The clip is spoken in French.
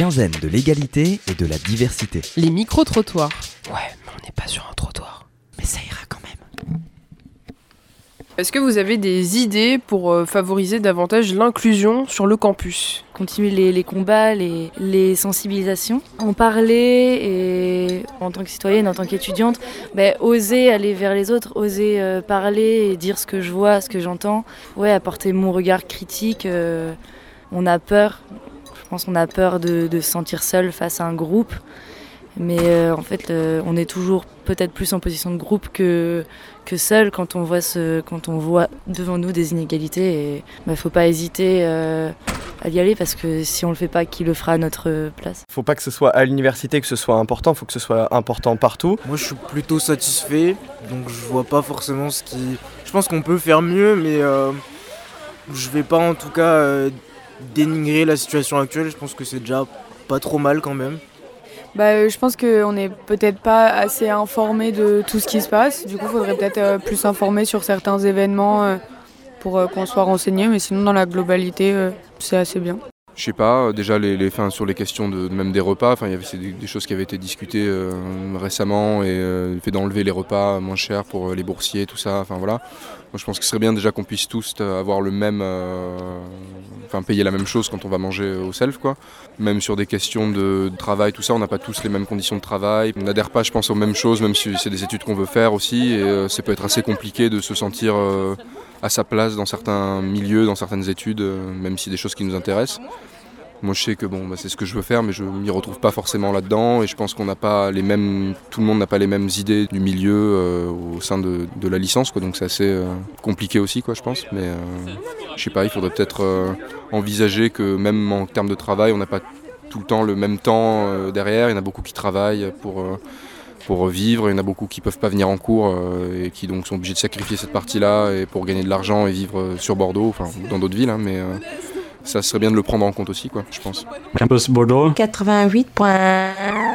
quinzaine de l'égalité et de la diversité. Les micro-trottoirs. Ouais, mais on n'est pas sur un trottoir. Mais ça ira quand même. Est-ce que vous avez des idées pour euh, favoriser davantage l'inclusion sur le campus? Continuer les, les combats, les, les, sensibilisations, en parler et en tant que citoyenne, en tant qu'étudiante, ben, oser aller vers les autres, oser euh, parler et dire ce que je vois, ce que j'entends, ouais, apporter mon regard critique. Euh, on a peur, pense qu'on a peur de, de, se sentir seul face à un groupe, mais euh, en fait, on est toujours peut-être plus en position de groupe que, que seul quand on, voit ce, quand on voit devant nous des inégalités. Il ne ben, faut pas hésiter à y aller parce que si on le fait pas, qui le fera à notre place? Faut pas que ce soit à l'université que ce soit important, faut que ce soit important partout. Moi je suis plutôt satisfait, donc je vois pas forcément ce qui. Je pense qu'on peut faire mieux, mais euh, je vais pas en tout cas euh, dénigrer la situation actuelle. Je pense que c'est déjà pas trop mal quand même. Bah, je pense qu'on n'est peut-être pas assez informé de tout ce qui se passe. Du coup, il faudrait peut-être euh, plus s'informer sur certains événements pour qu'on soit renseigné. Mais sinon, dans la globalité, c'est assez bien. Je sais pas, euh, déjà les, les sur les questions de même des repas, enfin il y avait des, des, choses qui avaient été discutées euh, récemment et euh, le fait d'enlever les repas moins chers pour les boursiers, tout ça, enfin voilà. Moi je pense que ce serait bien déjà qu'on puisse tous avoir le même, enfin payer la même chose quand on va manger au self quoi. Même sur des questions de, travail, tout ça, on n'a pas tous les mêmes conditions de travail. On n'adhère pas, je pense, aux mêmes choses, même si c'est des études qu'on veut faire aussi et ça peut être assez compliqué de se sentir à sa place dans certains milieux, dans certaines études, euh, même si des choses qui nous intéressent. Moi, je sais que bon, bah, c'est ce que je veux faire, mais je m'y retrouve pas forcément là-dedans. Et je pense qu'on n'a pas les mêmes, tout le monde n'a pas les mêmes idées du milieu euh, au sein de, la licence, quoi. Donc c'est assez euh, compliqué aussi, quoi, je pense. Mais euh, je sais pas, il faudrait peut-être euh, envisager que même en termes de travail, on n'a pas tout le temps le même temps derrière. Il y en a beaucoup qui travaillent pour vivre. Il y en a beaucoup qui peuvent pas venir en cours et qui donc sont obligés de sacrifier cette partie-là et pour gagner de l'argent et vivre sur Bordeaux, enfin dans d'autres villes. Hein, mais ça serait bien de le prendre en compte aussi, quoi, je pense. Campus Bordeaux 88.1